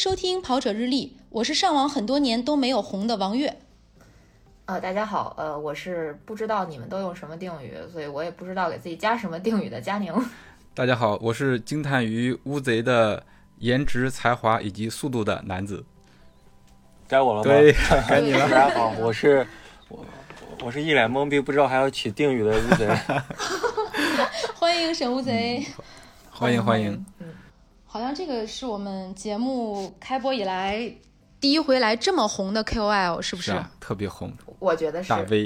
收听跑者日历，我是上网很多年都没有红的王悦。呃，大家好，呃，我是不知道你们都用什么定语，所以我也不知道给自己加什么定语的佳宁。大家好，我是惊叹于乌贼的颜值、才华以及速度的男子。该我了吗？对，该你了。大家好，我是我我是一脸懵逼，不知道还要起定语的乌贼。欢迎沈乌贼，欢迎欢迎。嗯，好像这个是我们节目开播以来第一回来这么红的 KOL，是不是？是啊，特别红，我觉得是大 V，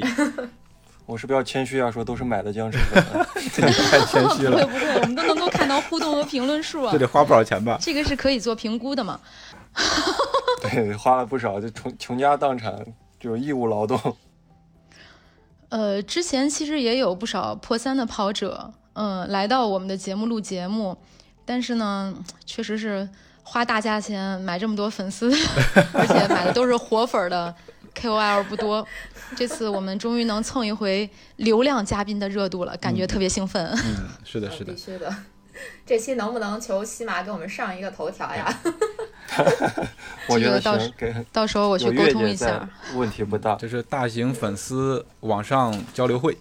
我是不是要谦虚啊？说都是买的僵尸粉。太谦虚了，不会不会，我们都能够看到互动和评论数啊这，得花不少钱吧？这个是可以做评估的嘛？对，花了不少，就穷穷家荡产，就是义务劳动。呃，之前其实也有不少破三的跑者，嗯、来到我们的节目录节目，但是呢，确实是花大价钱买这么多粉丝，而且买的都是活粉儿的 KOL 不多。这次我们终于能蹭一回流量嘉宾的热度了，感觉特别兴奋。嗯，是的，是的必。须的。这期能不能求西马给我们上一个头条呀？我觉得这个倒行，给到时候我去沟通一下。，问题不大。这是大型粉丝网上交流会。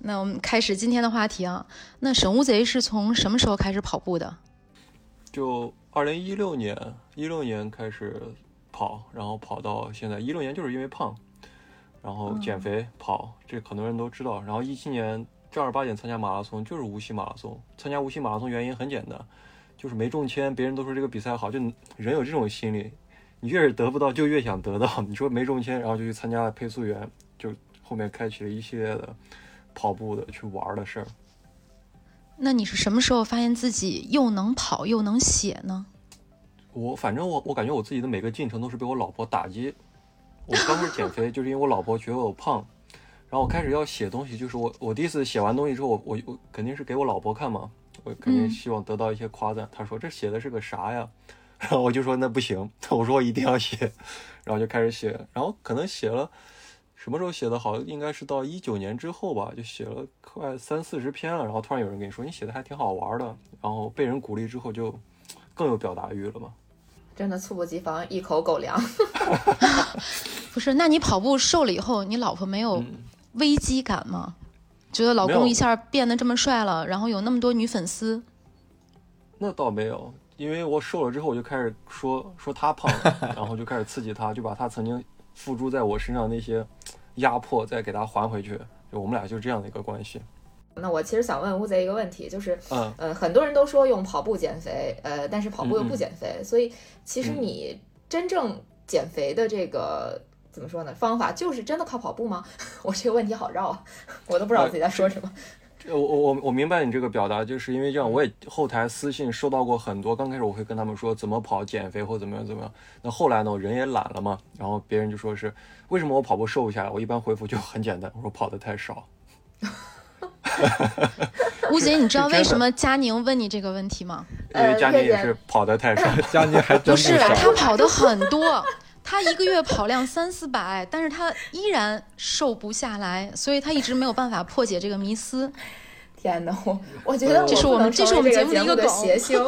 那我们开始今天的话题啊。那沈乌贼是从什么时候开始跑步的？就二零一六年，一六年开始跑，然后跑到现在。一六年就是因为胖，然后减肥跑，这很多人都知道。然后一七年正儿八经参加马拉松，就是无锡马拉松。参加无锡马拉松原因很简单，就是没中签，别人都说这个比赛好，就人有这种心理，你越是得不到，就越想得到。你说没中签，然后就去参加了配速员，就后面开启了一系列的跑步的去玩的事儿。那你是什么时候发现自己又能跑又能写呢？我反正我我感觉我自己的每个进程都是被我老婆打击。我刚开始减肥，就是因为我老婆觉得我胖，然后我开始要写东西，就是我我第一次写完东西之后，我我我肯定是给我老婆看嘛，我肯定嗯希望得到一些夸赞。她说这写的是个啥呀？然后我就说那不行，我说我一定要写，然后就开始写，然后可能写了。什么时候写的好？应该是到一九年之后吧，就写了快三四十篇了。然后突然有人跟你说你写的还挺好玩的，然后被人鼓励之后就更有表达欲了嘛。真的猝不及防，一口狗粮。不是，那你跑步瘦了以后，你老婆没有嗯，危机感吗？觉得老公一下变得这么帅了，然后有那么多女粉丝，那倒没有，因为我瘦了之后，我就开始说说他胖了，然后就开始刺激他，就把他曾经付诸在我身上那些压迫再给他还回去。就我们俩就是这样的一个关系。那我其实想问乌贼一个问题，就是嗯，呃，很多人都说用跑步减肥，呃，但是跑步又不嗯嗯减肥，所以其实嗯你真正减肥的这个怎么说呢？方法就是真的靠跑步吗？我这个问题好绕啊，我都不知道自己在说什么。这我我我我明白你这个表达，就是因为这样，我也后台私信收到过很多。刚开始我会跟他们说怎么跑、减肥或怎么样怎么样。那后来呢，我人也懒了嘛，然后别人就说是为什么我跑步瘦不下来？我一般回复就很简单，我说跑的太少。吴姐，你知道为什么佳宁问你这个问题吗？因为佳宁也是跑的太少。佳宁还真不是，少。他跑的很多，他一个月跑量三四百，但是他依然瘦不下来，所以他一直没有办法破解这个迷思。天哪，我我觉得这是我们这是我们节目的一个的个梗谐星。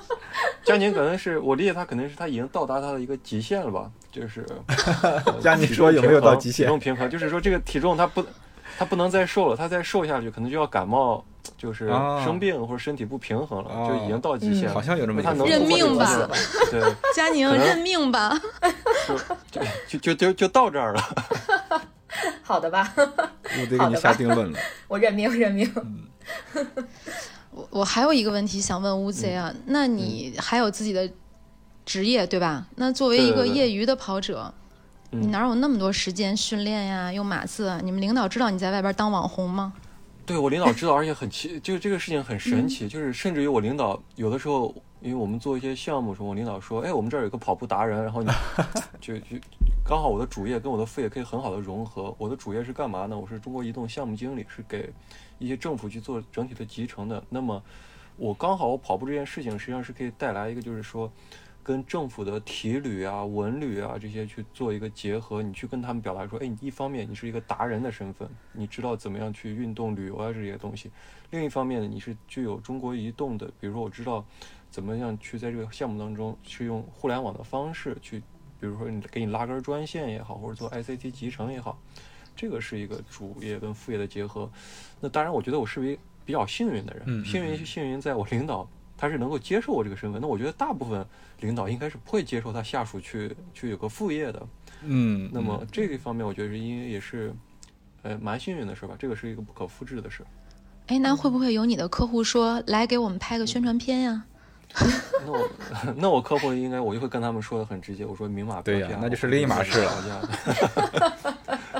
佳宁可能是我理解他，可能是他已经到达他的一个极限了吧，就是。佳宁说有没有到极限体重平衡就是说这个体重他不，他不能再瘦了，他再瘦下去可能就要感冒，就是啊生病或者身体不平衡了，啊就已经到极限了。好像有这么一他个认命吧对，佳宁，认命吧！就就就就就到这儿了。好的吧，我得给你下定论了。我认命认命。我我还有一个问题想问乌贼啊，那你还有自己的职业对吧？那作为一个业余的跑者，嗯你哪有那么多时间训练呀、用马刺啊？你们领导知道你在外边当网红吗？对我领导知道，而且很奇，就是这个事情很神奇，就是甚至于我领导有的时候，因为我们做一些项目的时候，我领导说，哎，我们这儿有个跑步达人，然后你 就就刚好我的主业跟我的副业可以很好的融合。我的主业是干嘛呢？我是中国移动项目经理，是给一些政府去做整体的集成的。那么我刚好我跑步这件事情，实际上是可以带来一个就是说。跟政府的体旅啊、文旅啊这些去做一个结合，你去跟他们表达说，哎，你一方面你是一个达人的身份，你知道怎么样去运动、旅游啊这些东西；另一方面呢，你是具有中国移动的，比如说我知道怎么样去在这个项目当中去用互联网的方式去，比如说你给你拉根专线也好，或者做 ICT 集成也好，这个是一个主业跟副业的结合。那当然，我觉得我是一比较幸运的人，幸运幸运在我领导他是能够接受我这个身份。那我觉得大部分领导应该是不会接受他下属去去有个副业的。嗯，那么这一方面，我觉得是因为也是，呃，蛮幸运的是吧？这个是一个不可复制的事。哎，那会不会有你的客户说来给我们拍个宣传片呀？那我 那我客户应该我就会跟他们说的很直接，我说明码标对呀价，那就是另一码事了。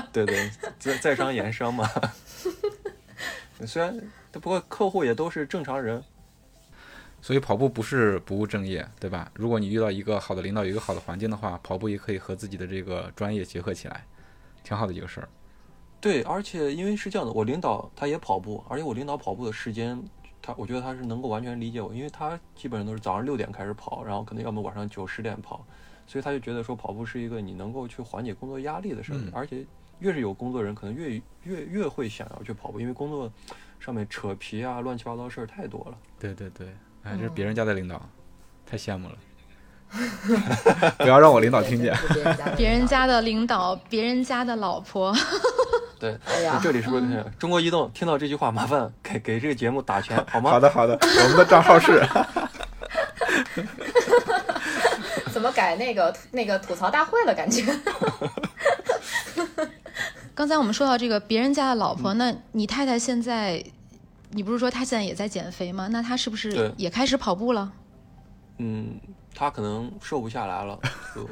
对对，在在商言商嘛。虽然不过客户也都是正常人，所以跑步不是不务正业，对吧？如果你遇到一个好的领导，有一个好的环境的话，跑步也可以和自己的这个专业结合起来，挺好的一个事儿。对，而且因为是这样的，我领导他也跑步，而且我领导跑步的时间，他我觉得他是能够完全理解我，因为他基本上都是早上六点开始跑，然后可能要么晚上九十点跑，所以他就觉得说跑步是一个你能够去缓解工作压力的事儿，嗯而且越是有工作人，可能越越越会想要去跑步，因为工作上面扯皮啊、乱七八糟事儿太多了。对对对，哎，这是别人家的领导，太羡慕了。不要让我领导听见。别人家的别人家的领导，别人家的老婆，对，哎呀那这里是不是中国移动听到这句话，麻烦给给这个节目打钱 好吗？好的好的，我们的账号是 怎么改那个那个吐槽大会了？感觉 刚才我们说到这个别人家的老婆，那你太太现在，你不是说她现在也在减肥吗？那她是不是也开始跑步了？嗯，她可能瘦不下来了，就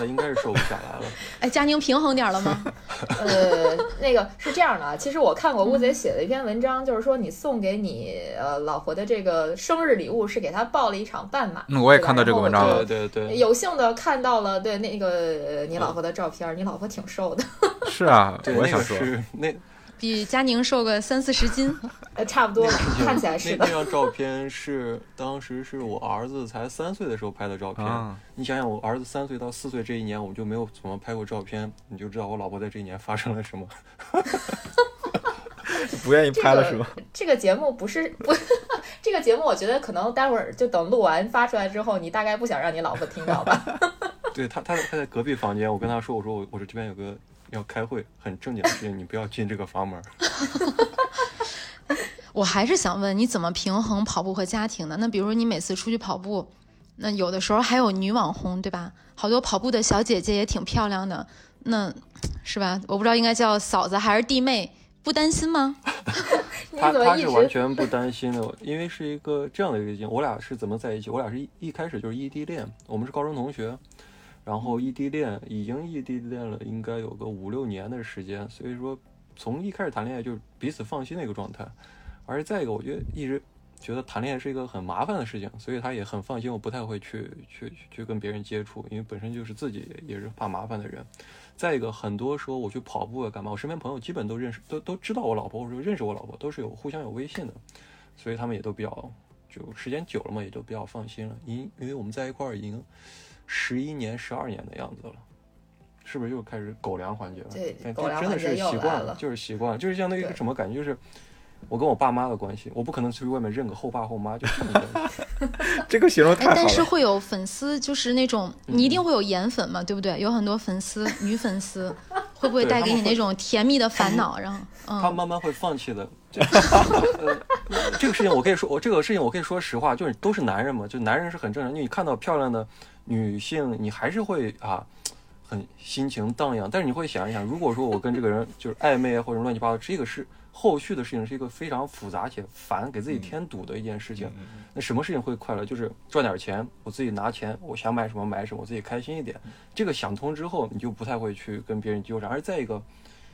他应该是瘦不下来了。哎，佳宁平衡点儿了吗？呃，那个是这样的啊，其实我看过乌贼写的一篇文章，就是说你送给你呃老婆的这个生日礼物是给她报了一场半马。嗯，我也看到这个文章了。对对对，有幸的看到了对那个呃你老婆的照片，你老婆挺瘦的，是啊，我也想说，是那比佳宁瘦个三四十斤。呃，差不多吧，看起来是的那那。张照片是当时是我儿子才三岁的时候拍的照片。啊，你想想，我儿子三岁到四岁这一年，我就没有怎么拍过照片，你就知道我老婆在这一年发生了什么。不愿意拍了是吧？这个节目不是不，这个节目我觉得可能待会儿就等录完发出来之后，你大概不想让你老婆听到吧？对他，他他在隔壁房间，我跟他说，我说我我说这边有个要开会，很正经的事情，你不要进这个房门。我还是想问，你怎么平衡跑步和家庭呢？那比如说你每次出去跑步，那有的时候还有女网红，对吧？好多跑步的小姐姐也挺漂亮的，那是吧？我不知道应该叫嫂子还是弟妹，不担心吗？你他他是完全不担心的，因为是一个这样的一个经，我俩是怎么在一起？我俩是一一开始就是异地恋，我们是高中同学，然后异地恋已经异地恋了，应该有个五六年的时间，所以说从一开始谈恋爱就彼此放心的一个状态。而再一个，我觉得一直觉得谈恋爱是一个很麻烦的事情，所以他也很放心，我不太会去去去跟别人接触，因为本身就是自己也是怕麻烦的人。再一个，很多时候我去跑步啊干嘛，我身边朋友基本都认识，都都知道我老婆，或者说认识我老婆，都是有互相有微信的，所以他们也都比较就时间久了嘛，也都比较放心了。因因为我们在一块儿已经十一年、十二年的样子了。是不是又开始狗粮环节了？对但狗粮真的是习惯了就是习惯，就是相当于一个什么感觉？就是我跟我爸妈的关系，我不可能去外面认个后爸后妈，就这种关系。这个形容太好哎，但是。会有粉丝，就是那种你一定会有颜粉嘛，对不对？有很多粉丝，女粉丝，会不会带给你那种甜蜜的烦恼？然后，嗯，他慢慢会放弃的。这呃，这个事情我可以说，我这个事情我可以说实话，就是都是男人嘛，就男人是很正常。你看到漂亮的女性，你还是会啊，很心情荡漾。但是你会想一想，如果说我跟这个人就是暧昧啊，或者乱七八糟，这个是后续的事情，是一个非常复杂且烦，给自己添堵的一件事情。那什么事情会快乐？就是赚点钱，我自己拿钱，我想买什么买什么，我自己开心一点。这个想通之后，你就不太会去跟别人纠缠。而再一个，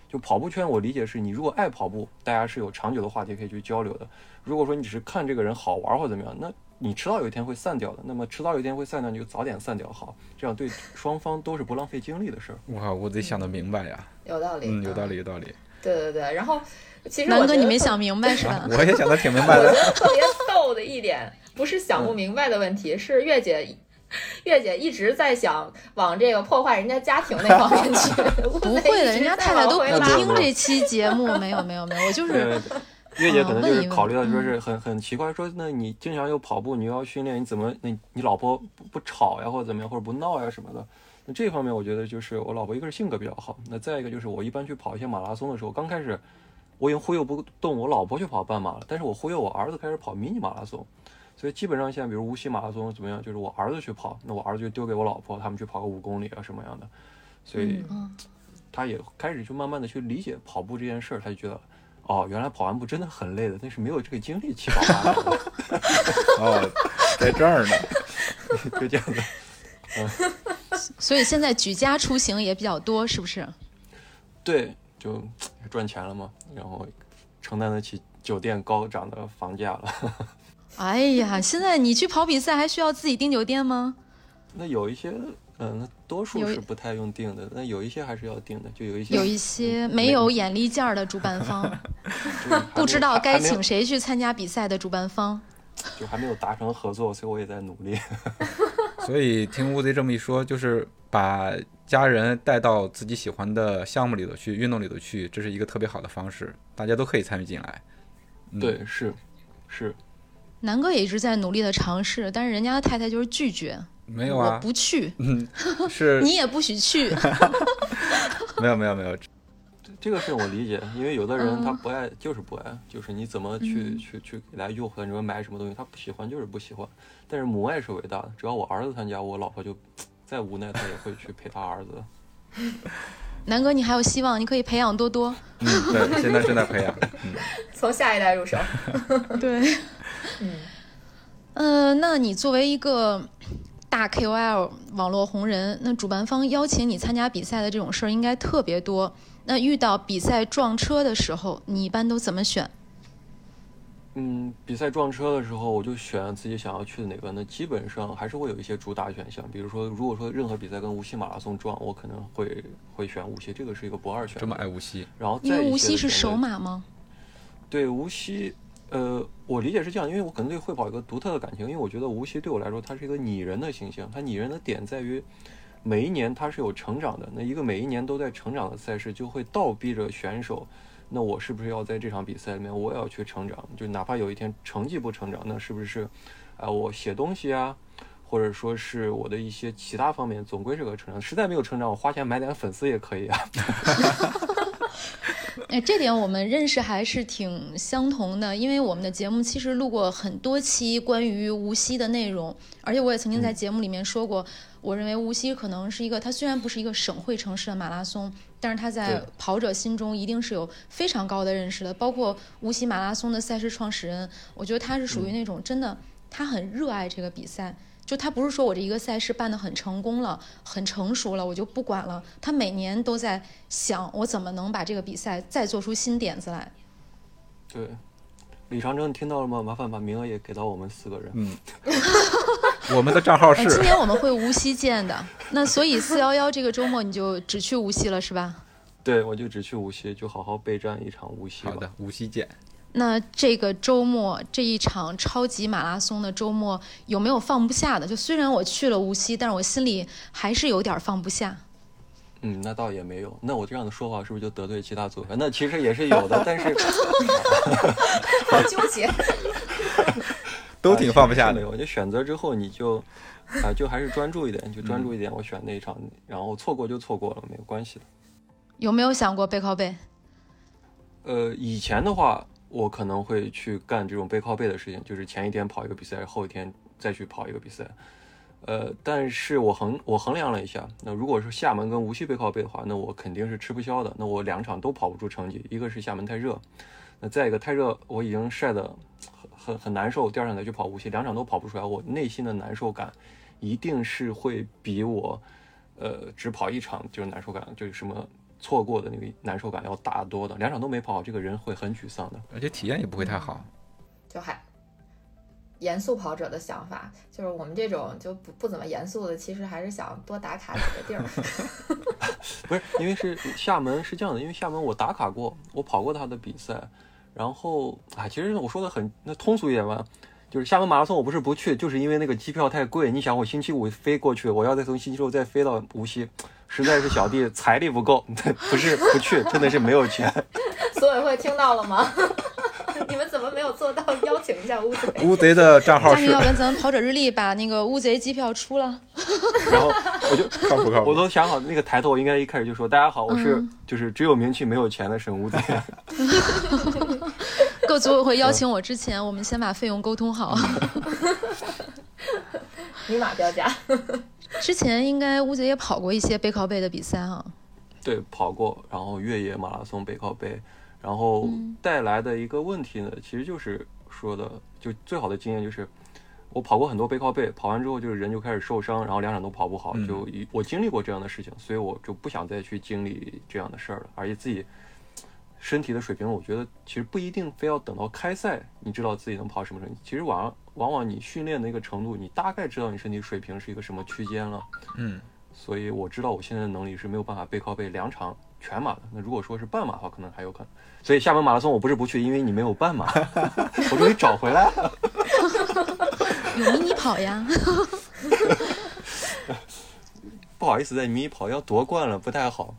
就跑步圈，我理解是你如果爱跑步，大家是有长久的话题可以去交流的。如果说你只是看这个人好玩或者怎么样，那你迟早有一天会散掉的。那么迟早有一天会散掉，你就早点散掉好，这样对双方都是不浪费精力的事儿。哇，我得想得明白呀。有道理，嗯，有道嗯。理，有道理。对对对，然后其实南哥你没想明白是吧？我也想得挺明白我觉的。得特别逗的一点，不是想不明白的问题，是月姐。月姐一直在想往这个破坏人家家庭那方面去，不会的，人家太太都不拉听这期节目，没有没有没有，我就是，月姐可能就是考虑到说嗯是很很奇怪，说那你经常又跑步，你又要训练，你怎么那你老婆不不吵呀，或者怎么样，或者不闹呀什么的？那这方面我觉得就是我老婆一个是性格比较好，那再一个就是我一般去跑一些马拉松的时候，刚开始我已经忽悠不动我老婆去跑半马了，但是我忽悠我儿子开始跑迷你马拉松。所以基本上现在，比如无锡马拉松怎么样，就是我儿子去跑，那我儿子就丢给我老婆，他们去跑个五公里啊什么样的，所以嗯他也开始就慢慢的去理解跑步这件事儿，他就觉得，哦，原来跑完步真的很累的，但是没有这个精力去跑马拉松，哦，在这儿呢。就这样的。所以现在举家出行也比较多，是不是？对，就赚钱了嘛，然后承担得起酒店高涨的房价了。哎呀，现在你去跑比赛还需要自己订酒店吗？那有一些，嗯、那多数是不太用订的，那有一些还是要订的，就有一些有一些没有眼力见儿的主办方，不知道该请谁去参加比赛的主办方。就还没有达成合作，所以我也在努力。所以听乌贼这么一说，就是把家人带到自己喜欢的项目里头去，运动里头去，这是一个特别好的方式，大家都可以参与进来。嗯对，是是，南哥也一直在努力的尝试，但是人家的太太就是拒绝，没有啊，不去，是 你也不许去。没有没有没有，这个是我理解，因为有的人嗯他不爱就是不爱，就是你怎么去、嗯去去给他诱惑，你说买什么东西，他不喜欢就是不喜欢。但是母爱是伟大的，只要我儿子参加，我老婆就再无奈，她也会去陪他儿子。南哥，你还有希望，你可以培养多多。嗯，对，现在正在培养，嗯，从下一代入手。对，嗯，呃，那你作为一个大 KOL 网络红人，那主办方邀请你参加比赛的这种事儿应该特别多。那遇到比赛撞车的时候，你一般都怎么选？嗯，比赛撞车的时候，我就选自己想要去的哪个。那基本上还是会有一些主打选项，比如说，如果说任何比赛跟无锡马拉松撞，我可能会会选无锡，这个是一个不二选择。这么爱无锡，然后因为无锡是首马吗？对无锡，呃，我理解是这样，因为我可能对会跑有个独特的感情，因为我觉得无锡对我来说，它是一个拟人的形象，它拟人的点在于每一年它是有成长的，那一个每一年都在成长的赛事，就会倒逼着选手，那我是不是要在这场比赛里面我也要去成长？就哪怕有一天成绩不成长，那是不是，啊、我写东西啊？或者说是我的一些其他方面，总归是个成长。实在没有成长，我花钱买点粉丝也可以啊。哎，这点我们认识还是挺相同的，因为我们的节目其实录过很多期关于无锡的内容，而且我也曾经在节目里面说过，我认为无锡可能是一个，它虽然不是一个省会城市的马拉松，但是它在跑者心中一定是有非常高的认识的。包括无锡马拉松的赛事创始人，我觉得他是属于那种真的，他很热爱这个比赛。就他不是说我这一个赛事办得很成功了、很成熟了，我就不管了。他每年都在想，我怎么能把这个比赛再做出新点子来。对，李长征，你听到了吗？麻烦把名额也给到我们四个人。嗯，我们的账号是，今年我们会无锡见的，那所以四幺幺这个周末你就只去无锡了是吧？对，我就只去无锡，就好好备战一场无锡。好的，无锡见。那这个周末这一场超级马拉松的周末有没有放不下的？就虽然我去了无锡，但是我心里还是有点放不下。嗯，那倒也没有。那我这样的说话是不是就得罪其他组员？那其实也是有的，但是 好纠结。都挺放不下的。啊没有，就选择之后你就啊、就还是专注一点，就专注一点。我选那一场，然后错过就错过了，没有关系的。有没有想过背靠背？呃，以前的话，我可能会去干这种背靠背的事情，就是前一天跑一个比赛，后一天再去跑一个比赛。呃，但是我衡我衡量了一下，那如果是厦门跟无锡背靠背的话，那我肯定是吃不消的。那我两场都跑不出成绩，一个是厦门太热，那再一个太热，我已经晒得很很很难受，第二场再去跑无锡，两场都跑不出来，我内心的难受感一定是会比我呃只跑一场就是难受感，就是什么错过的那个难受感要大得多的。两场都没跑好，这个人会很沮丧的。而且体验也不会太好。就还严肃跑者的想法，就是我们这种就不不怎么严肃的，其实还是想多打卡几个地儿。不是，因为是厦门是这样的，因为厦门我打卡过，我跑过他的比赛，然后啊，其实我说的很那通俗一点吧，就是厦门马拉松我不是不去，就是因为那个机票太贵。你想我星期五飞过去，我要再从星期六再飞到无锡，实在是小弟财力不够，不是不去，真的是没有钱。组委会听到了吗？你们怎么没有做到邀请一下乌贼？乌贼的账号是要不然咱们跑者日历把那个乌贼机票出了。然后我就靠谱靠谱。我都想好那个抬头，我应该一开始就说大家好，我是就是只有名气没有钱的沈乌贼。各组委会邀请我之前，我们先把费用沟通好。明码标价。之前应该乌姐也跑过一些背靠背的比赛哈。对，跑过，然后越野马拉松、背靠背，然后带来的一个问题呢，其实就是说的，就最好的经验就是，我跑过很多背靠背，跑完之后就是人就开始受伤，然后两场都跑不好，嗯就一我经历过这样的事情，所以我就不想再去经历这样的事儿了，而且自己身体的水平，我觉得其实不一定非要等到开赛，你知道自己能跑什么成绩，其实往往往你训练的一个程度，你大概知道你身体水平是一个什么区间了。嗯，所以我知道我现在的能力是没有办法背靠背两场全马的。那如果说是半马的话，可能还有可能。所以厦门马拉松我不是不去，因为你没有半马，我终于找回来了。有迷你跑呀，不好意思，在迷你跑要夺冠了，不太好。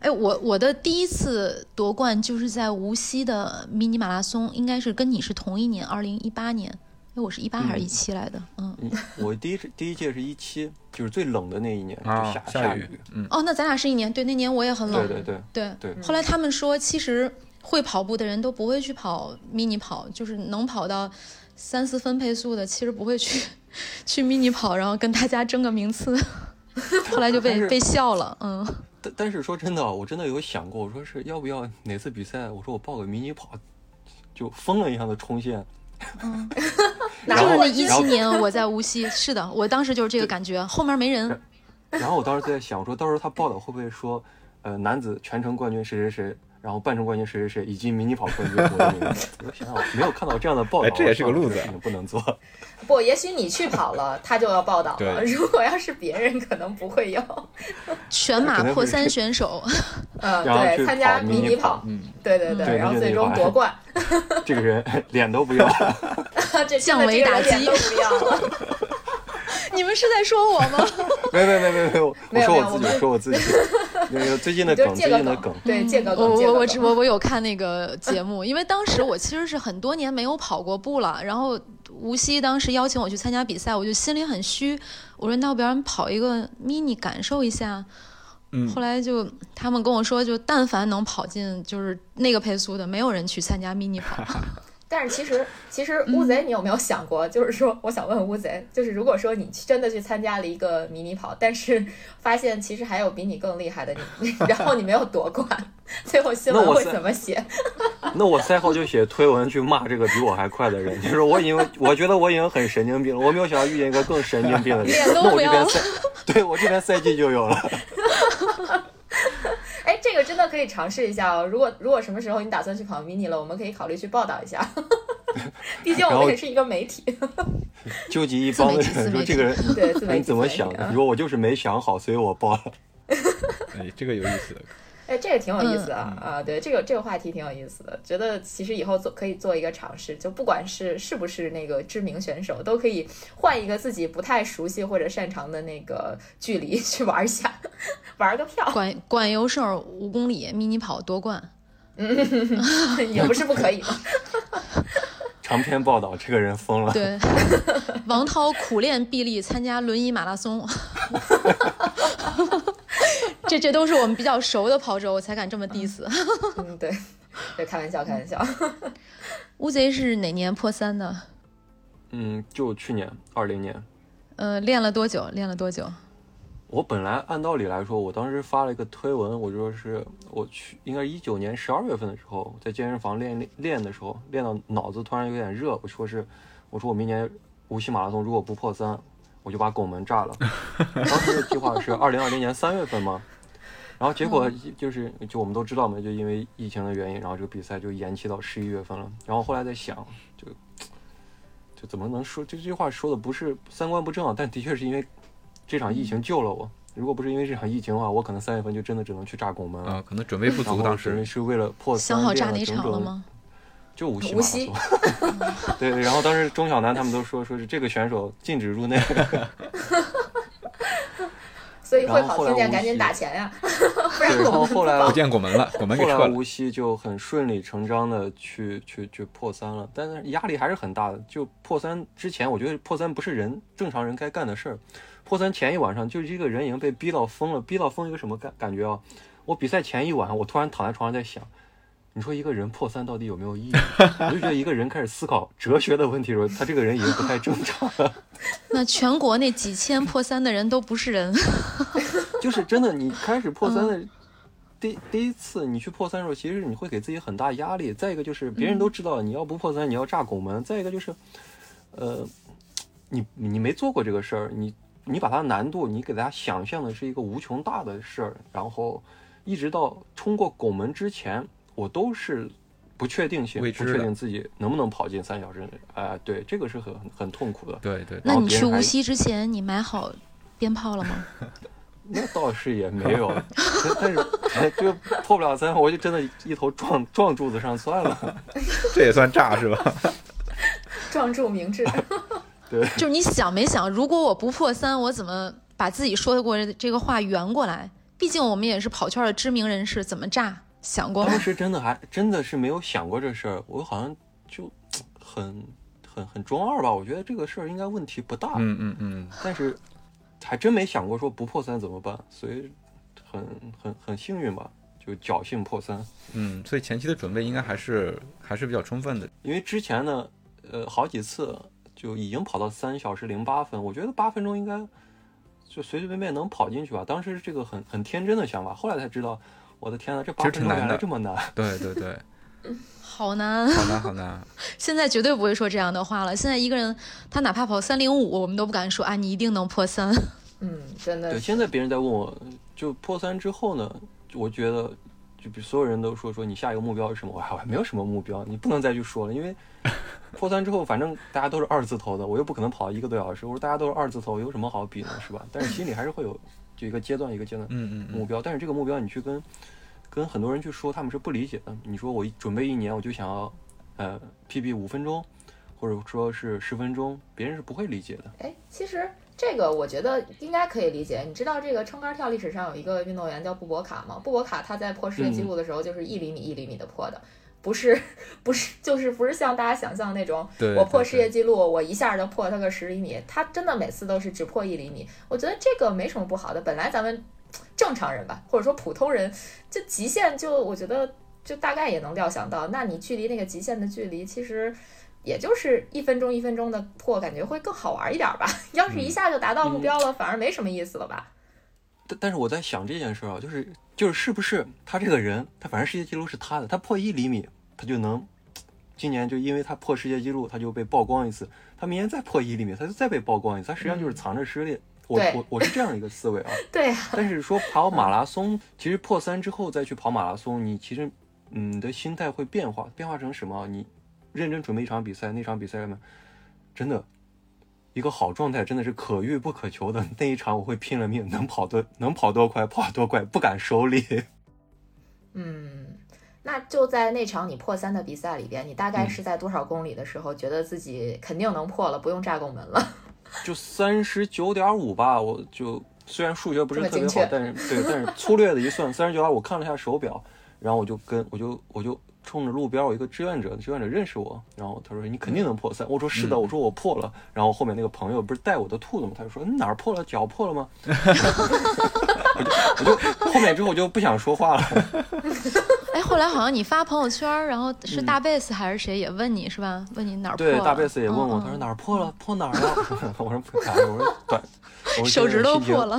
哎，我我的第一次夺冠就是在无锡的迷你马拉松，应该是跟你是同一年，二零一八年。哎，我是一八还是一七来的？嗯，嗯，我第一次第一届是一七，就是最冷的那一年，就啊下，下雨。嗯，哦，那咱俩是一年，对，那年我也很冷。对对对对对后来他们说，其实会跑步的人都不会去跑迷你跑，就是能跑到三四分配速的，其实不会去 去迷你跑，然后跟大家争个名次。后来就被被笑了，嗯，但但是说真的，我真的有想过，我说是要不要哪次比赛，我说我报个迷你跑，就疯了一样的冲线。嗯就是那一七年我在无锡，是的，我当时就是这个感觉，后面没人，然后我当时在想，我说到时候他报道会不会说，呃，男子全程冠军谁谁谁，然后半程冠军谁谁谁，以及迷你跑冠军我的名字。我想想，没有看到这样的报道，哎这也是个路子不能做。不，也许你去跑了，他就要报道了。对 如果要是别人，可能不会有。全马破三选手，嗯，对，参加迷你跑，嗯，对对对，对然后最终夺冠，这个人脸都不要。这降维打击不要了。你们是在说我吗？没没没没没，我没有说我自己，我说我自己。那个最近的梗，最近的梗，，对，借个我梗，我我我我有看那个节目，因为当时我其实是很多年没有跑过步了，然后无锡当时邀请我去参加比赛，我就心里很虚，我说那要不然跑一个 mini 感受一下。嗯后来就他们跟我说，就但凡能跑进就是那个配速的，没有人去参加 mini 跑。但是其实，其实乌贼，你有没有想过，就是说，我想问乌贼，就是如果说你真的去参加了一个迷你跑，但是 发现其实还有比你更厉害的你，然后你没有夺冠，最后新闻会怎么写？那我赛后就写推文去骂这个比我还快的人，就是我已经我觉得我已经很神经病了，我没有想到遇见一个更神经病的人，那我这边赛，对我这边赛季就有了。哎，这个真的可以尝试一下哦。如果如果什么时候你打算去跑 mini 了，我们可以考虑去报道一下。毕竟我们也是一个媒体，纠集一帮的人说这个人 对你怎么想的？啊你说我就是没想好，所以我报了。哎，这个有意思的。哎，这个挺有意思的、嗯啊！对，这个这个话题挺有意思的，觉得其实以后做可以做一个尝试，就不管是是不是那个知名选手，都可以换一个自己不太熟悉或者擅长的那个距离去玩一下，玩个票，管管优胜五公里 mini 跑夺冠，嗯 也不是不可以嘛。长篇报道，这个人疯了。对，王涛苦练臂力参加轮椅马拉松，这这都是我们比较熟的跑者，我才敢这么 diss。嗯，对，对，开玩笑，开玩笑。乌贼是哪年破三的？嗯，就去年二零年，呃，练了多久？练了多久？我本来按道理来说，我当时发了一个推文，我就说是我去应该是一九年十二月份的时候，在健身房练练练的时候，练到脑子突然有点热，我说是，我说我明年无锡马拉松如果不破三，我就把拱门炸了。当时的计划是二零二零年三月份嘛，然后结果就是就我们都知道嘛，就因为疫情的原因，然后这个比赛就延期到十一月份了。然后后来在想，就就怎么能说这句话说的不是三观不正啊，但的确是因为这场疫情救了我。如果不是因为这场疫情的话，我可能三月份就真的只能去炸拱门了。啊，可能准备不足，当时是为了破三想好练炸哪整整场了吗？就无锡无锡马拉松。对 对，然后当时钟晓楠他们都说说是这个选手禁止入内。所以会跑听见赶紧打钱呀，不，然然我们后后来不见拱门了，拱门给后来撤了。无锡就很顺理成章的去去去破三了，但是压力还是很大的。就破三之前，我觉得破三不是人正常人该干的事儿。破三前一晚上，就这个人已经被逼到疯了，逼到疯一个什么感感觉啊？我比赛前一晚上，我突然躺在床上在想，你说一个人破三到底有没有意义？我就觉得一个人开始思考哲学的问题的时候，他这个人已经不太正常了。那全国那几千破三的人都不是人，就是真的，你开始破三嗯的第、第一次，你去破三的时候，其实你会给自己很大压力。再一个就是别人都知道你要不破三，你要炸拱门。再一个就是，呃，你你没做过这个事儿，你你把它难度，你给大家想象的是一个无穷大的事儿，然后一直到冲过拱门之前，我都是。不确定性，不未知确定自己能不能跑进三小时，哎、对，这个是很很痛苦的。对对，那你去无锡之前，你买好鞭炮了吗？那倒是也没有，但是哎就破不了三，我就真的一头撞撞柱子上算了。这也算炸是吧？撞柱明智。对。就是你想没想，如果我不破三，我怎么把自己说的过这个话圆过来？毕竟我们也是跑圈的知名人士，怎么炸？想过吗当？时真的还真的是没有想过这事儿，我好像就很很很中二吧。我觉得这个事儿应该问题不大，嗯嗯嗯，但是还真没想过说不破三怎么办，所以很很很幸运吧，就侥幸破三。嗯，所以前期的准备应该还是还是比较充分的。因为之前呢，呃，好几次就已经跑到三小时零八分，我觉得八分钟应该就随随便便能跑进去吧。当时这个很很天真的想法，后来才知道，我的天呐，这八分钟原这么难。对对对，好难，好难好难。现在绝对不会说这样的话了。现在一个人他哪怕跑三零五，我们都不敢说啊，你一定能破三。嗯，真的对，现在别人在问我，就破三之后呢，我觉得就比所有人都说说你下一个目标是什么，我还我还没有什么目标，你不能再去说了，因为破三之后，反正大家都是二字头的，我又不可能跑一个多小时，我说大家都是二字头，有什么好比呢，是吧？但是心里还是会有就一个阶段一个阶段嗯嗯嗯，目标，但是这个目标你去跟跟很多人去说，他们是不理解的。你说我准备一年，我就想要呃 PB 五分钟，或者说是十分钟，别人是不会理解的。哎，其实这个我觉得应该可以理解。你知道这个撑杆跳历史上有一个运动员叫布博卡吗？布博卡他在破世界纪录的时候就是一厘米一厘米的破的。不是，不是，就是不是像大家想象那种，对我破世界纪录，我一下就破它个十厘米，它真的每次都是只破一厘米。我觉得这个没什么不好的，本来咱们正常人吧，或者说普通人，就极限就我觉得就大概也能料想到，那你距离那个极限的距离，其实也就是一分钟一分钟的破，感觉会更好玩一点吧。要是一下就达到目标了，反而没什么意思了吧？但但是我在想这件事儿啊，就是就是是不是他这个人，他反正世界纪录是他的，他破一厘米，他就能，今年就因为他破世界纪录，他就被曝光一次，他明年再破一厘米，他就再被曝光一次，他实际上就是藏着实力。我我我是这样一个思维啊，对呀、但是说跑马拉松，其实破三之后再去跑马拉松，你其实嗯你的心态会变化，变化成什么？你认真准备一场比赛，那场比赛呢，真的一个好状态真的是可遇不可求的。那一场我会拼了命，能跑多能跑多快跑多快，不敢收力。嗯，那就在那场你破三的比赛里边，你大概嗯是在多少公里的时候，觉得自己肯定能破了，不用炸拱门了？就三十九点五吧，我就虽然数学不是特别好但是对，但是粗略的一算，三十九点五，我看了一下手表，然后我就跟我就我就冲着路边有一个志愿者，志愿者认识我，然后他说你肯定能破三，我说是的，嗯我说我破了，然后后面那个朋友不是带我的兔子吗？他就说你哪儿破了，脚破了吗？我就我就后面之后我就不想说话了，哎，后来好像你发朋友圈，然后是大贝斯还是谁也问你是吧？问你哪儿破了？对，大贝斯也问我，嗯他说哪儿破了，破哪儿了？我说不敢，我说短，手指都现在心情破了。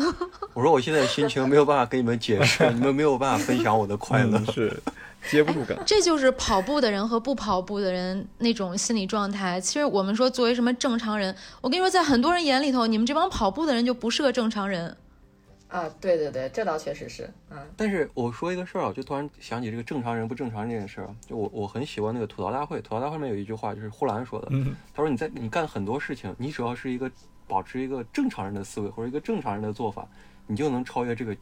我说我现在心情没有办法跟你们解释，你们没有办法分享我的快乐。嗯是接不住梗。这就是跑步的人和不跑步的人那种心理状态。其实我们说，作为什么正常人，我跟你说，在很多人眼里头，你们这帮跑步的人就不是个正常人。啊，对对对，这倒确实是，嗯但是我说一个事儿啊，就突然想起这个正常人不正常这件事儿啊。就我我很喜欢那个吐槽大会，吐槽大会里面有一句话，就是呼兰说的，嗯他说你在你干很多事情，你只要是一个保持一个正常人的思维或者一个正常人的做法，你就能超越这个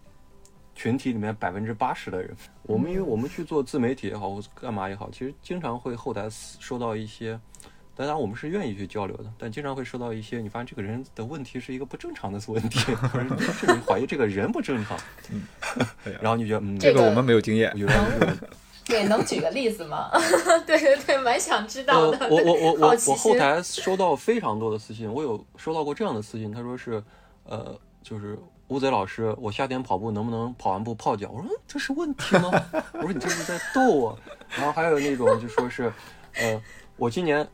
群体里面百分之八十的人。我们因为我们去做自媒体也好，或者干嘛也好，其实经常会后台收到一些当然我们是愿意去交流的，但经常会收到一些你发现这个人的问题是一个不正常的问题，或者甚至怀疑这个人不正常，然后你就觉得嗯，这个我们没有经验我。觉得对，能举个例子吗？对对对，蛮想知道的。，呃我我我我我后台收到非常多的私信，我有收到过这样的私信，他说是，呃，就是乌贼老师，我夏天跑步能不能跑完步泡脚？我说这是问题吗？我说你这是在逗我。然后还有那种就说是，呃，我今年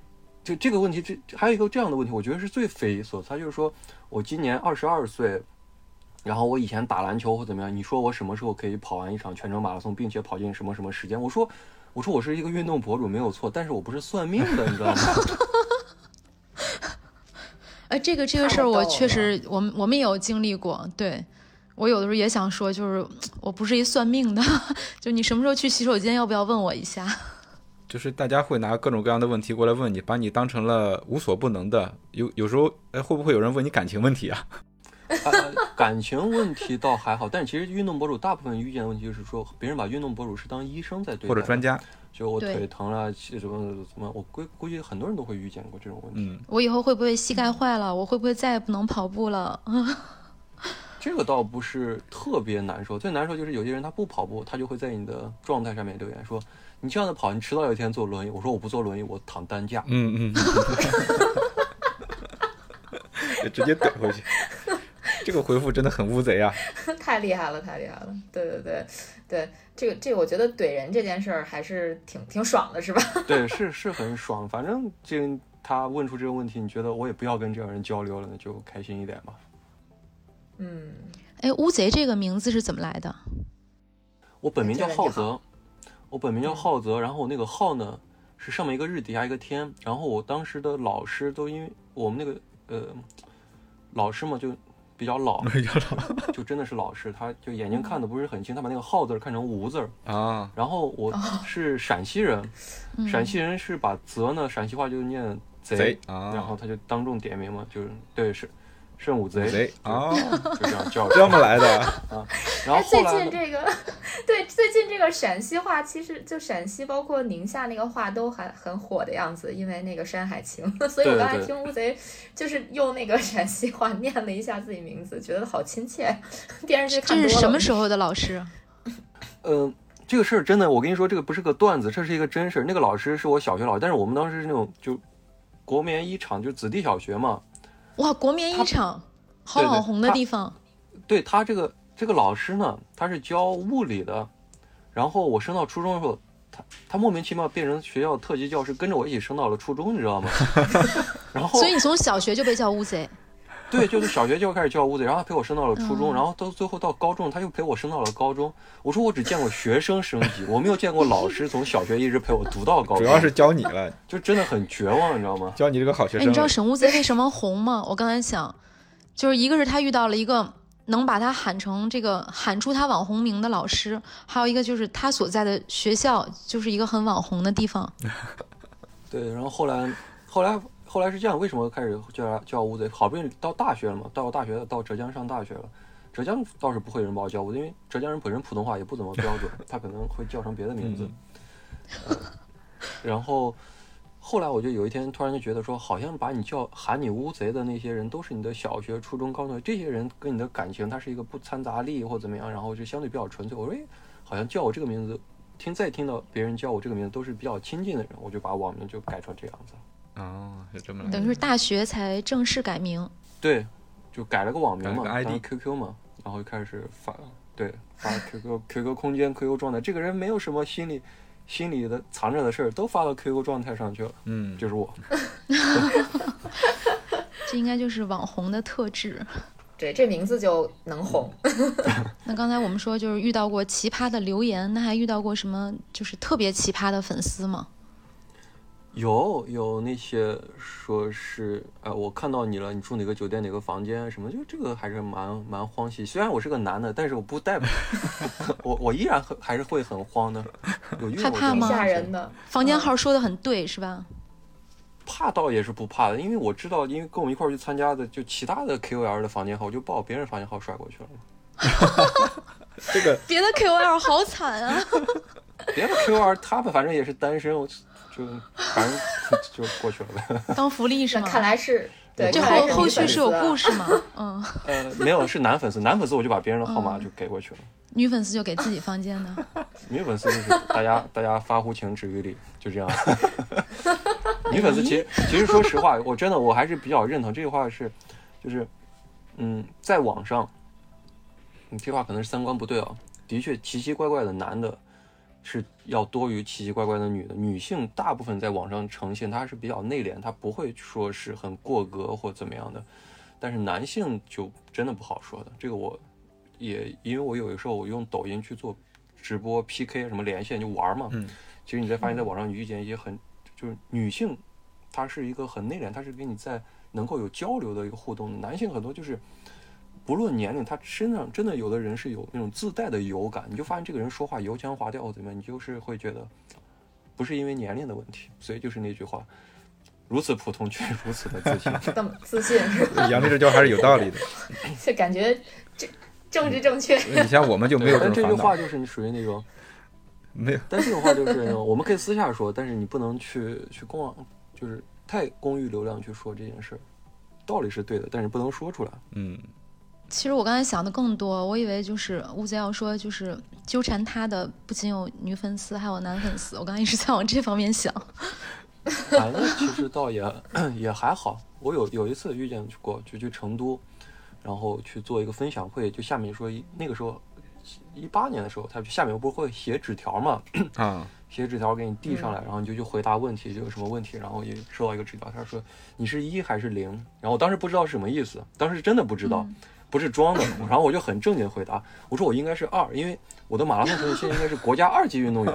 这这个问题，这还有一个这样的问题，我觉得是最匪夷所思，他就是说我今年二十二岁。然后我以前打篮球或怎么样，你说我什么时候可以跑完一场全程马拉松，并且跑进什么什么时间？我说，我说我是一个运动博主没有错，但是我不是算命的，你知道吗？哎，这个这个事儿我确实，我们我们也有经历过。对我有的时候也想说，就是 我不是一算命的，就你什么时候去洗手间，要不要问我一下？就是大家会拿各种各样的问题过来问你，把你当成了无所不能的。有有时候，哎，会不会有人问你感情问题啊？啊，感情问题倒还好，但其实运动博主大部分遇见的问题就是说，别人把运动博主是当医生在对待，或者专，家？就我腿疼了，什么什么，我估估计很多人都会遇见过这种问题。嗯，我以后会不会膝盖坏了？我会不会再也不能跑步了？这个倒不是特别难受，最难受就是有些人他不跑步，他就会在你的状态上面留言说，你这样的跑，你迟早有一天坐轮椅。我说我不坐轮椅，我躺担架。嗯嗯，就直接怼回去。这个回复真的很乌贼啊！太厉害了，太厉害了！对对对对，这个这个，我觉得怼人这件事儿还是挺挺爽的，是吧？对，是是很爽。反正这他问出这个问题，你觉得我也不要跟这样人交流了，那就开心一点吧。嗯，哎，乌贼这个名字是怎么来的？我本名叫浩泽，我本名叫嗯浩泽，然后我那个浩呢是上面一个日，底下一个天，然后我当时的老师都因为我们那个呃老师嘛就比较老，就真的是老师，他就眼睛看的不是很清，他把那个号字看成无字儿，啊，然后我是陕西人，嗯。陕西人是把泽呢陕西话就念贼，贼啊，然后他就当众点名嘛，就是对是圣武贼，贼啊，就这样叫这么来的啊。然后哎，最近这个，对，最近这个陕西话，其实就陕西包括宁夏那个话都还很火的样子，因为那个《山海情》，所以我刚才听乌贼就是用那个陕西话念了一下自己名字，觉得好亲切。电视剧看多了，这是什么时候的老师？嗯，这个事儿真的，我跟你说，这个不是个段子，这是一个真事儿。那个老师是我小学老师，但是我们当时是那种就国棉一厂，就子弟小学嘛。哇，国棉一厂，好网红的地方。对他这个这个老师呢，他是教物理的，然后我升到初中的时候，他他莫名其妙变成学校特级教师，跟着我一起升到了初中，你知道吗？然后所以你从小学就被叫乌贼。对，就是小学就开始教屋子，然后他陪我升到了初中，嗯然后到最后到高中，他又陪我升到了高中。我说我只见过学生升级，我没有见过老师从小学一直陪我读到高中。主要是教你了，就真的很绝望，你知道吗？教你这个好学哎，生哎。你知道沈乌贼为什么红吗？我刚才想，就是一个是他遇到了一个能把他喊成这个喊出他网红名的老师，还有一个就是他所在的学校就是一个很网红的地方。对，然后后来，后来，后来是这样，为什么开始叫叫乌贼？好不容易到大学了嘛，到大学到浙江上大学了，浙江倒是不会有人把我叫乌贼，因为浙江人本身普通话也不怎么标准，他可能会叫成别的名字。呃然后后来我就有一天突然就觉得说，好像把你叫喊你乌贼的那些人，都是你的小学、初中、高中，这些人跟你的感情，他是一个不掺杂利或怎么样，然后就相对比较纯粹。我说，哎，好像叫我这个名字，听再听到别人叫我这个名字，都是比较亲近的人，我就把网名就改成这样子。哦，是这么来的。等于是大学才正式改名。对，就改了个网名嘛，改了个 ID 当时 QQ 嘛，然后就开始发，对，发 QQ QQ 空间 QQ 状态，这个人没有什么心里心里的藏着的事儿，都发到 QQ 状态上去了，嗯，就是我。这应该就是网红的特质。对，这名字就能红。那刚才我们说就是遇到过奇葩的留言，那还遇到过什么就是特别奇葩的粉丝吗？有有那些说是，哎，我看到你了，你住哪个酒店哪个房间什么，就这个还是蛮蛮欢喜。虽然我是个男的，但是我不代表 我我依然很还是会很慌的。有害怕吗吓人的，房间号说的很对，是吧？怕倒也是不怕的，因为我知道，因为跟我们一块儿去参加的就其他的 KOL 的房间号，我就报别人房间号甩过去了嘛。这 个别的 KOL 好惨啊！别的 KOL 他们反正也是单身，我就就反正就过去了呗。当福利是吗？看来是对，这后后续是有故事吗？嗯，呃，没有，是男粉丝，男粉丝我就把别人的号码就给过去了。女粉丝就给自己房间的。女粉丝就是大家大家发乎情止于礼，就这样。女粉丝其实其实说实话，我真的我还是比较认同这句话是，就是嗯，在网上，你这话可能是三观不对啊。的确，奇奇怪怪的男的是要多于奇奇怪怪的女的。女性大部分在网上呈现，她是比较内敛，她不会说是很过格或怎么样的。但是男性就真的不好说的，这个我也因为我有的时候我用抖音去做直播 PK 什么连线就玩嘛，嗯，其实你在发现在网上你遇见一些很就是女性，她是一个很内敛，她是跟你在能够有交流的一个互动。男性很多就是不论年龄，他身上真的有的人是有那种自带的油感，你就发现这个人说话油腔滑调怎么样，你就是会觉得不是因为年龄的问题，所以就是那句话，如此普通却如此的自信。这么自信是吧？杨丽这句话还是有道理的。就感觉这政治正确。你像我们就没有但这句这种烦恼，话就是你属于那种。没有。但这种话就是我们可以私下说，但是你不能去去公网，就是太公域流量去说这件事儿。道理是对的，但是不能说出来。嗯，其实我刚才想的更多，我以为就是乌贼要说，就是纠缠他的不仅有女粉丝，还有男粉丝。我刚才一直在往这方面想。啊，那其实倒也也还好。我有有一次遇见过，就去成都，然后去做一个分享会，就下面说一那个时候一八年的时候，他下面不是会写纸条嘛，啊，写纸条给你递上来，然后你就去回答问题，就有什么问题，然后也收到一个纸条，他说你是一还是零？然后我当时不知道是什么意思，当时真的不知道，不是装的。然后我就很正经地回答，我说我应该是二，因为我的马拉松成绩现在应该是国家二级运动员，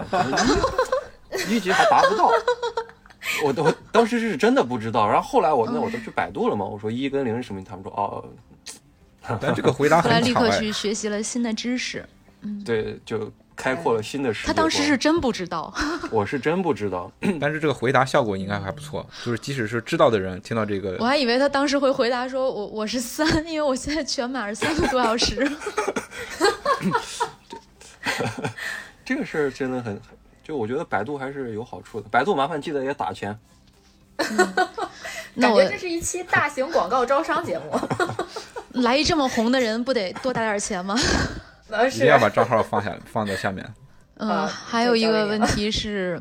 一 一级还达不到。我都当时是真的不知道，然后后来我那我都去百度了嘛，我说一跟零是什么？他们说哦，但这个回答后来立刻去学习了新的知识。对，就开阔了新的世界他。当时是真不知道，我是真不知道，但是这个回答效果应该还不错，就是即使是知道的人听到这个，我还以为他当时会回答说我我是三，因为我现在全马是三个多小时。这个事儿真的很，就我觉得百度还是有好处的。百度麻烦记得也打钱，那我感觉这是一期大型广告招商节目。来一这么红的人，不得多打点钱吗？一定要把账号放下放在下面。嗯，啊还有一个问题是，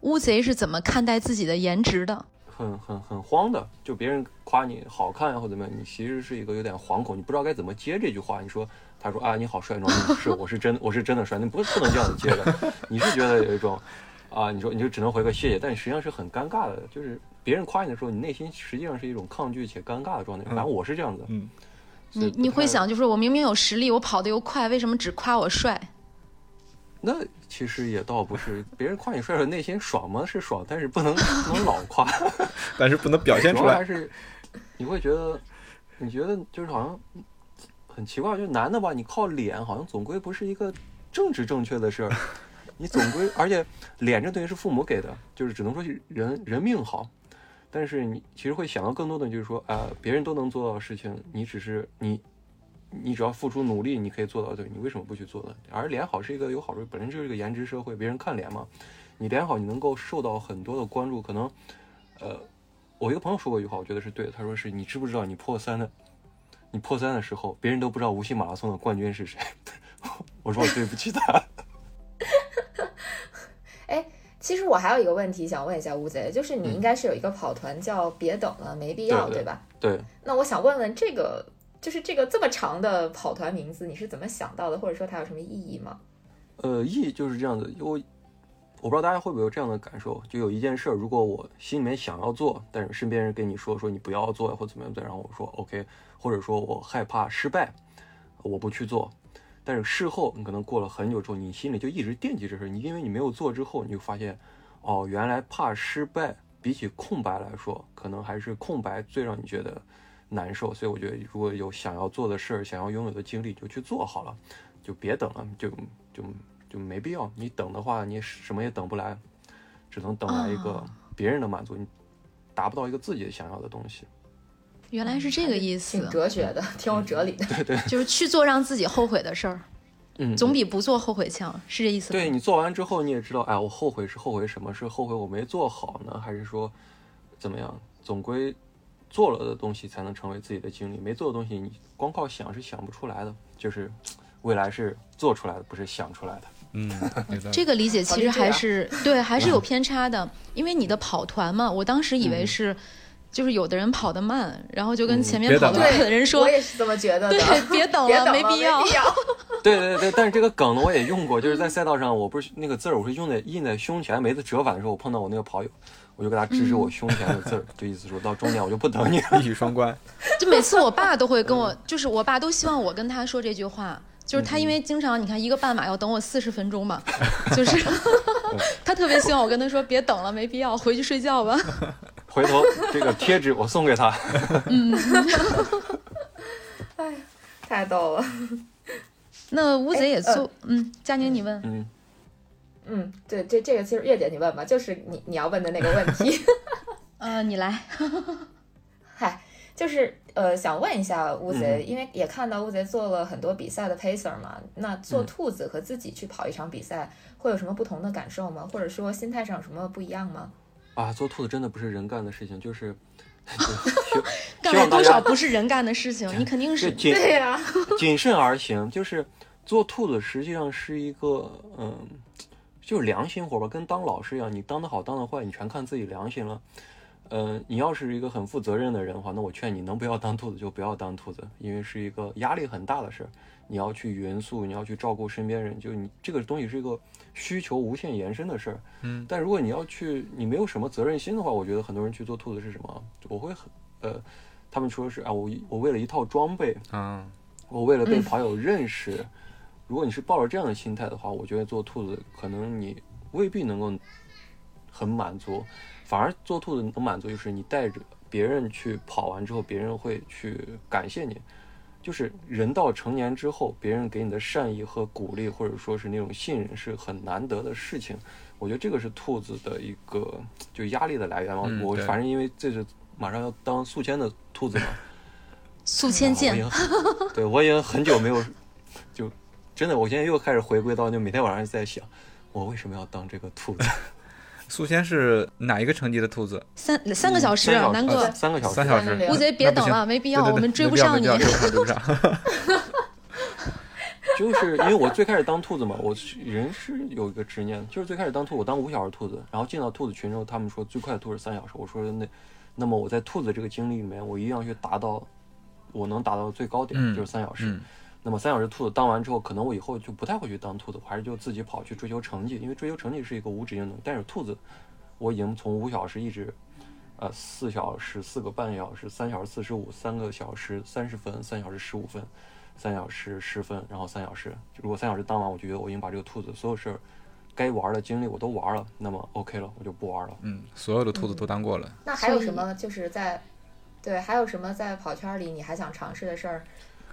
乌贼是怎么看待自己的颜值的？很很很慌的。就别人夸你好看啊或怎么样，你其实是一个有点惶恐，你不知道该怎么接这句话。你说他说啊你好帅，你说嗯是我是真我是真的帅，你不不能这样子接的。你是觉得有一种啊，你说你就只能回个谢谢，但实际上是很尴尬的。就是别人夸你的时候，你内心实际上是一种抗拒且尴尬的状态。反正我是这样子。嗯，你你会想，就是我明明有实力，我跑得又快，为什么只夸我帅？那其实也倒不是，别人夸你帅帅，内心爽吗？是爽，但是不能不能老夸，但是不能表现出来。还是你会觉得，你觉得就是好像很奇怪，就是男的吧，你靠脸好像总归不是一个政治正确的事儿，你总归，而且脸这东西是父母给的，就是只能说是人人命好，但是你其实会想到更多的就是说，啊、别人都能做到的事情，你只是你。你只要付出努力，你可以做到。对，你为什么不去做呢？而脸好是一个有好处，本身就是一个颜值社会，别人看脸嘛。你脸好，你能够受到很多的关注。可能，呃，我一个朋友说过一句话，我觉得是对的。他说是你知不知道你破三的，你破三的时候，别人都不知道无锡马拉松的冠军是谁。我说我对不起他。其实我还有一个问题想问一下乌贼，就是你嗯应该是有一个跑团叫“别等了，没必要”，对对吧？对，那我想问问这个，就是这个这么长的跑团名字，你是怎么想到的，或者说它有什么意义吗？呃，意义就是这样子，因为我不知道大家会不会有这样的感受，就有一件事儿，如果我心里面想要做，但是身边人跟你说说你不要做或怎么样，然后我说 OK，或者说我害怕失败，我不去做。但是事后你可能过了很久之后，你心里就一直惦记这事儿，你因为你没有做之后，你就发现，哦，原来怕失败比起空白来说，可能还是空白最让你觉得难受。所以我觉得，如果有想要做的事儿、想要拥有的经历，就去做好了，就别等了，就就就没必要。你等的话，你什么也等不来，只能等来一个哦别人的满足，你达不到一个自己想要的东西。嗯原来是这个意思挺，哲学的，挺有哲理的。对对就是去做让自己后悔的事儿。嗯，总比不做后悔强，是这意思吗？对你做完之后，你也知道，哎，我后悔是后悔什么？是后悔我没做好呢，还是说怎么样？总归做了的东西才能成为自己的经历，没做的东西你光靠想是想不出来的。就是未来是做出来的，不是想出来的。嗯，这个理解其实还是啊对，还是有偏差的，因为你的跑团嘛，我当时以嗯为是，就是有的人跑得慢，然后就跟嗯前面跑得快的人说我，也是这么觉得的。对，别等了，别等了，必要。必要。对 对对，但是这个梗呢，我也用过，就是在赛道上，我不是那个字儿，我是用在印在胸前，每次折返的时候，我碰到我那个跑友，我就给他指指我胸前的字儿，就意思说到终点我就不等你了。一语双关。就每次我爸都会跟我，就是我爸都希望我跟他说这句话。就是他，因为经常你看一个半马要等我四十分钟嘛，就是他特别希望我跟他说别等了，没必要，回去睡觉吧。回头这个贴纸我送给他。嗯，哎太逗了。那乌贼也做，嗯，佳宁你问，嗯，嗯，对，这这个其实月姐你问吧，就是你你要问的那个问题。呃，你来，嗨，就是呃，想问一下乌贼，因为也看到乌贼做了很多比赛的 pacer 嘛，那做嗯兔子和自己去跑一场比赛，会有什么不同的感受吗？或者说心态上有什么不一样吗？啊，做兔子真的不是人干的事情，就是 干了多少不是人干的事情，你肯定是对呀、谨慎而行。就是做兔子实际上是一个嗯，就是良心活吧，跟当老师一样，你当的好当的坏，你全看自己良心了。呃，你要是一个很负责任的人的话，那我劝你能不要当兔子就不要当兔子，因为是一个压力很大的事儿。你要去匀速，你要去照顾身边人，就你这个东西是一个需求无限延伸的事儿。嗯，但如果你要去，你没有什么责任心的话，我觉得很多人去做兔子是什么？我会很呃，他们说是啊，我我为了一套装备，嗯，我为了被嗯跑友认识，如果你是抱着这样的心态的话，我觉得做兔子可能你未必能够很满足，反而做兔子能满足就是你带着别人去跑完之后，别人会去感谢你。就是人到成年之后，别人给你的善意和鼓励，或者说是那种信任，是很难得的事情。我觉得这个是兔子的一个就压力的来源嘛。我反正因为这是马上要当宿迁的兔子嘛，宿迁见 对我已经很久没有，就真的，我现在又开始回归到，就每天晚上在想，我为什么要当这个兔子？宿迁是哪一个成绩的兔子？三三个小时，三南哥呃，三个小时，三小时。那乌贼别等了，没必要，我们追不上你。就是因为我最开始当兔子嘛，我人是有一个执念，就是最开始当兔，我当五小时兔子，然后进到兔子群之后，他们说最快的兔是三小时，我说那，那么我在兔子这个经历里面，我一定要去达到我能达到的最高点，嗯就是三小时。嗯那么三小时兔子当完之后，可能我以后就不太会去当兔子，我还是就自己跑去追求成绩，因为追求成绩是一个无止境的。但是兔子，我已经从五小时一直，呃，四小时、四个半小时、三小时四十五、三个小时三十分、三小时十五分、三小时十分，然后三小时。如果三小时当完，我就觉得我已经把这个兔子所有事儿该玩的经历我都玩了，那么 OK 了，我就不玩了。嗯，所有的兔子都当过了。那还有什么就是在，对，还有什么在跑圈里你还想尝试的事儿？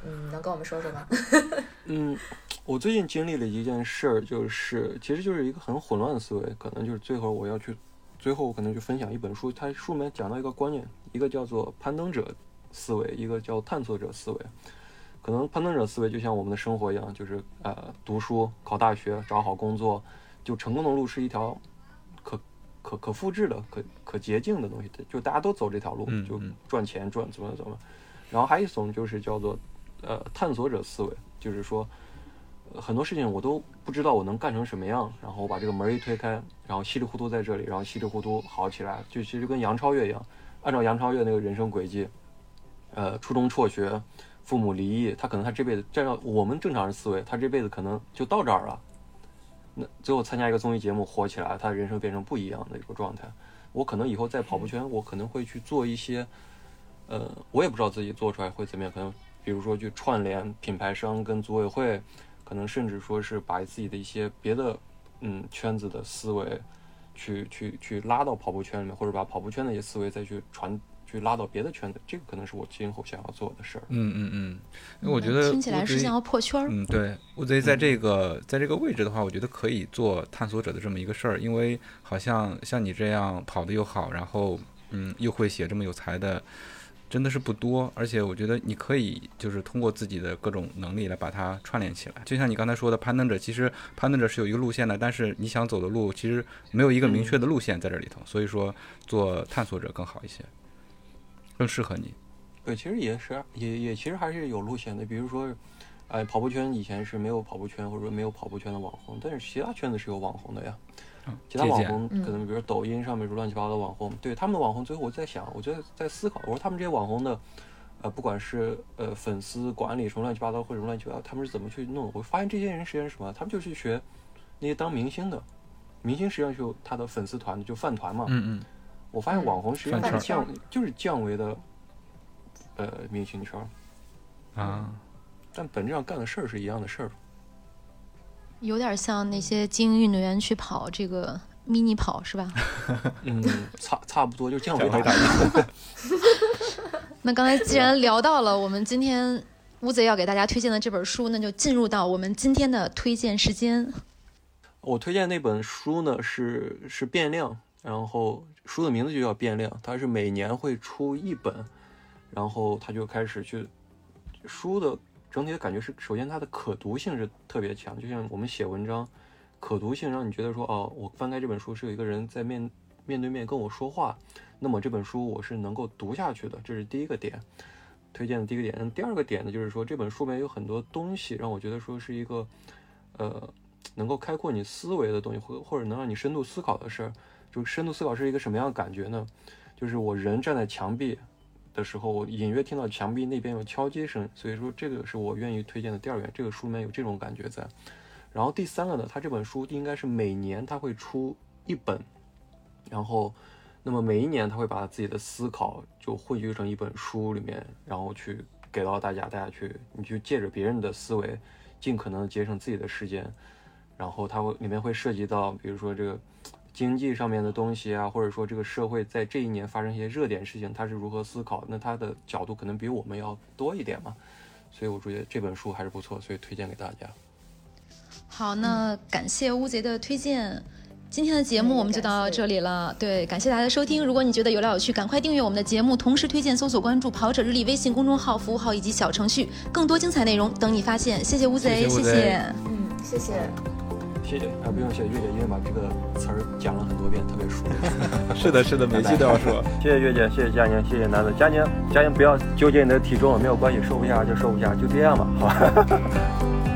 嗯，能跟我们说说吗？嗯，我最近经历了一件事儿，就是其实就是一个很混乱的思维，可能就是最后我要去，最后我可能去分享一本书，它书里面讲到一个观念，一个叫做攀登者思维，一个叫探索者思维。可能攀登者思维就像我们的生活一样，就是呃读书、考大学、找好工作，就成功的路是一条可可可复制的、可可捷径的东西，就大家都走这条路，就赚钱赚怎么怎么。然后还有一种就是叫做呃探索者思维，就是说、很多事情我都不知道我能干成什么样，然后我把这个门一推开，然后稀里糊涂在这里，然后稀里糊涂好起来，就其实跟杨超越一样，按照杨超越那个人生轨迹，呃，初中辍学，父母离异，他可能他这辈子按照我们正常人思维，他这辈子可能就到这儿了。那最后参加一个综艺节目火起来，他人生变成不一样的一个状态。我可能以后在跑步圈，我可能会去做一些，呃，我也不知道自己做出来会怎么样，可能比如说去串联品牌商跟组委会，可能甚至说是把自己的一些别的嗯圈子的思维去去去拉到跑步圈里面，或者把跑步圈的一些思维再去传去拉到别的圈子，这个可能是我今后想要做的事儿。嗯嗯嗯，因为我觉得听起来是想要破圈儿。嗯，对，乌贼在这个在这个位置的话，我觉得可以做探索者的这么一个事儿，因为好像像你这样跑的又好，然后嗯又会写这么有才的真的是不多，而且我觉得你可以就是通过自己的各种能力来把它串联起来。就像你刚才说的，攀登者其实攀登者是有一个路线的，但是你想走的路其实没有一个明确的路线在这里头，所以说做探索者更好一些，更适合你。对，其实也是，也也其实还是有路线的。比如说，哎，跑步圈以前是没有跑步圈或者说没有跑步圈的网红，但是其他圈子是有网红的呀。其他网红可能，比如抖音上面乱七八糟的网红，对他们的网红，最后我在想，我觉得在思考，我说他们这些网红的，呃，不管是呃粉丝管理什么乱七八糟或者乱七八糟，他们是怎么去弄？我发现这些人实际上是什么？他们就去学那些当明星的，明星实际上就他的粉丝团就饭团嘛。嗯嗯。我发现网红实际上是降，就是降维的，呃，明星圈。啊。但本质上干的事儿是一样的事儿。有点像那些精英运动员去跑这个迷你跑是吧？嗯，差差不多就降维打击。那刚才既然聊到了我们今天乌贼要给大家推荐的这本书，那就进入到我们今天的推荐时间。我推荐那本书呢是是变量，然后书的名字就叫变量，它是每年会出一本，然后他就开始去书的。整体的感觉是，首先它的可读性是特别强，就像我们写文章，可读性让你觉得说，哦，我翻开这本书是有一个人在面面对面跟我说话，那么这本书我是能够读下去的，这是第一个点，推荐的第一个点。第二个点呢，就是说这本书里面有很多东西让我觉得说是一个，呃，能够开阔你思维的东西，或或者能让你深度思考的事儿。就深度思考是一个什么样的感觉呢？就是我人站在墙壁。的时候，我隐约听到墙壁那边有敲击声，所以说这个是我愿意推荐的第二点。这个书里面有这种感觉在。然后第三个呢，它这本书应该是每年它会出一本，然后那么每一年他会把自己的思考就汇聚成一本书里面，然后去给到大家，大家去你就借着别人的思维，尽可能节省自己的时间。然后它会里面会涉及到，比如说这个。经济上面的东西啊，或者说这个社会在这一年发生一些热点事情，他是如何思考？那他的角度可能比我们要多一点嘛，所以我觉得这本书还是不错，所以推荐给大家。好，那感谢乌贼的推荐，今天的节目我们就到这里了。对，感谢大家的收听。如果你觉得有料有趣，赶快订阅我们的节目，同时推荐、搜索、关注“跑者日历”微信公众号、服务号以及小程序，更多精彩内容等你发现。谢谢乌贼，谢谢。嗯，谢谢。谢谢，还不用谢谢月姐，因为把这个词儿讲了很多遍，特别熟练。是的，是的，每期都要说。谢谢月姐，谢谢佳宁，谢谢楠子佳宁，佳宁不要纠结你的体重，没有关系，瘦不下就瘦不下，就这样吧，好吧。